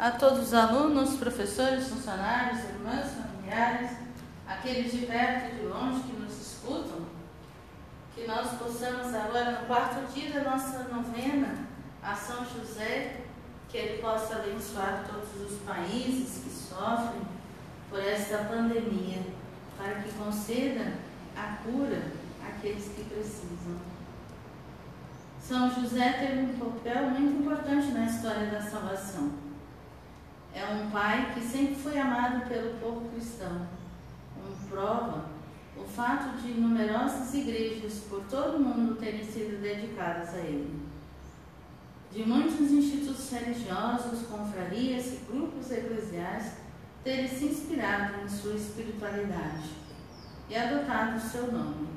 a todos os alunos, professores, funcionários, irmãs, familiares, aqueles de perto e de longe que nos escutam, que nós possamos agora, no quarto dia da nossa novena, a São José, que ele possa abençoar todos os países que sofrem por esta pandemia, para que conceda a cura àqueles que precisam. São José teve um papel muito importante na história da salvação. É um pai que sempre foi amado pelo povo cristão. Um prova o fato de numerosas igrejas por todo o mundo terem sido dedicadas a ele de muitos institutos religiosos, confrarias e grupos eclesiais terem se inspirado em sua espiritualidade e adotado seu nome,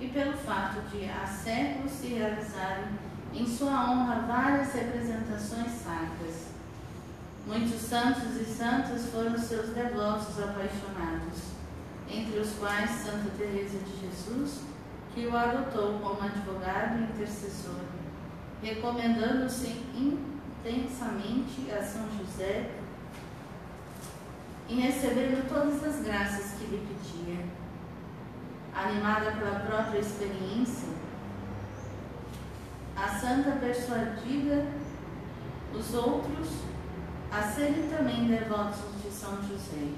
e pelo fato de há séculos se realizarem em sua honra várias representações sacras. Muitos santos e santas foram seus devotos apaixonados, entre os quais Santa Teresa de Jesus, que o adotou como advogado e intercessor recomendando-se intensamente a São José em recebendo todas as graças que lhe pedia. Animada pela própria experiência, a santa persuadida os outros a serem também devotos de São José.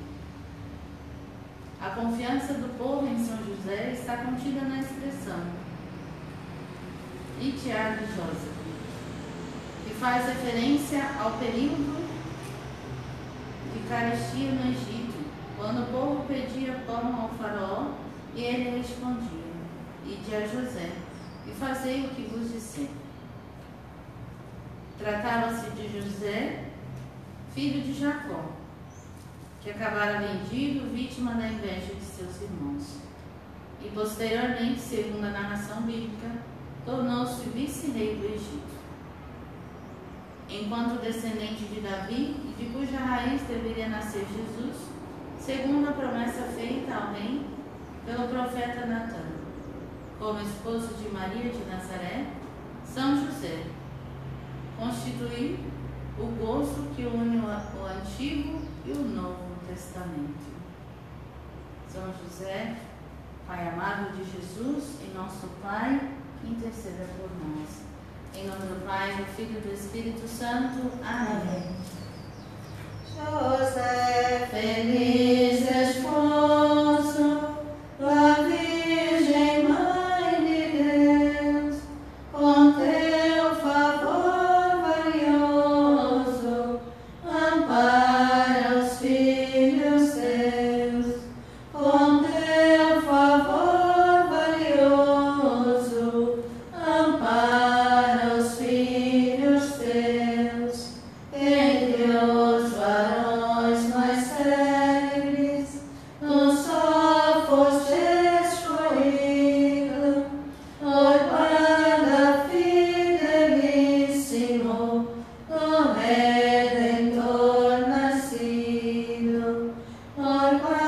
A confiança do povo em São José está contida na expressão e Tiago que faz referência ao período de carestia no Egito, quando o povo pedia pão ao faraó e ele respondia, ide a José, e fazei o que vos disser. Tratava-se de José, filho de Jacó, que acabara vendido, vítima da inveja de seus irmãos. E posteriormente, segundo a narração bíblica, tornou-se vice-rei do Egito. Enquanto descendente de Davi e de cuja raiz deveria nascer Jesus, segundo a promessa feita ao rei pelo profeta Natan, como esposo de Maria de Nazaré, São José, constituiu o gozo que une o Antigo e o Novo Testamento. São José, Pai amado de Jesus e nosso Pai, interceda por nós. Em nome do Pai, do Filho e do Espírito Santo. Amém. José, nascido, por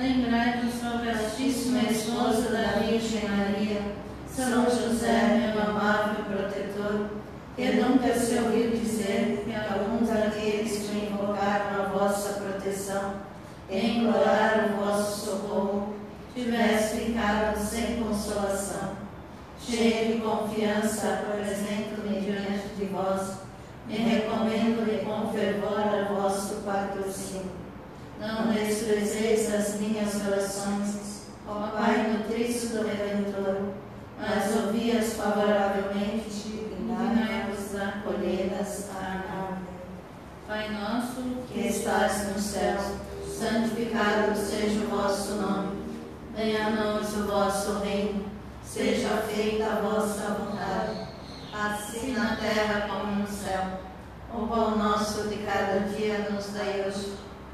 Lembrai-vos, ó Castíssima esposa da Virgem Maria, São José, meu amável protetor, que nunca se ouviu dizer que alguns daqueles que invocaram a vossa proteção e imploraram o vosso socorro tivesse ficado sem consolação. cheio de confiança, apresento-me diante de vós, me recomendo-me com fervor a vosso patrocínio. Não desprezeis as minhas orações, ó Pai nutrício do Redentor, mas ouvi-as favoravelmente e dignai-vos acolhê-las. Pai nosso, que estás no céu, santificado seja o vosso nome. Venha a nós o vosso reino. Seja feita a vossa vontade, assim na terra como no céu. O pão nosso de cada dia nos dai hoje.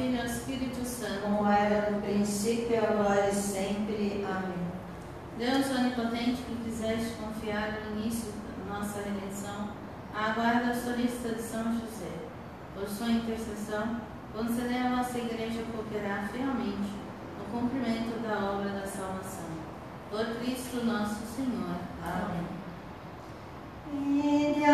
Filho e ao Espírito Santo. Como era no princípio, agora e sempre. Amém. Deus onipotente, que quiseste confiar no início da nossa redenção, aguarda a solícita de São José. Por sua intercessão, conceder a nossa Igreja cooperar fielmente no cumprimento da obra da salvação. Por Cristo nosso Senhor. Amém. E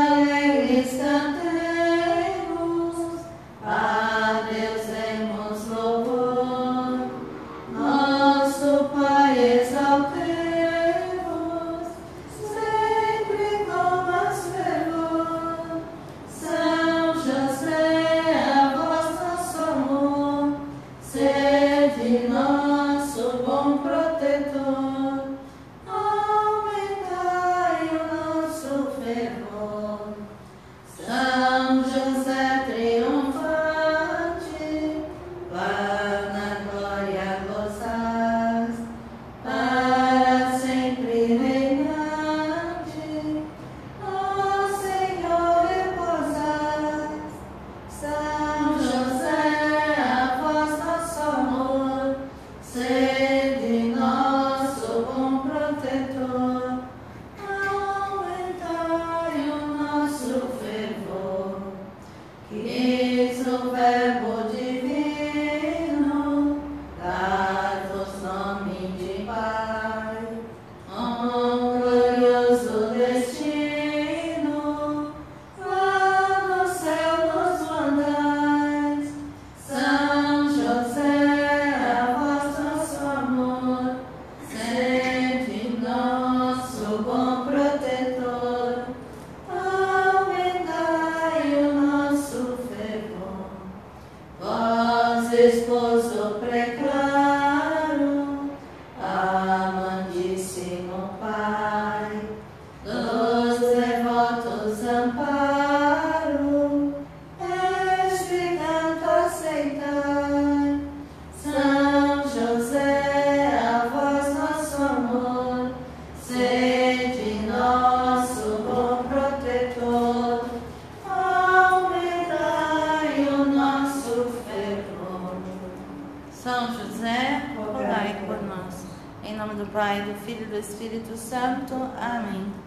Pai, do Filho e do Espírito Santo. Amém.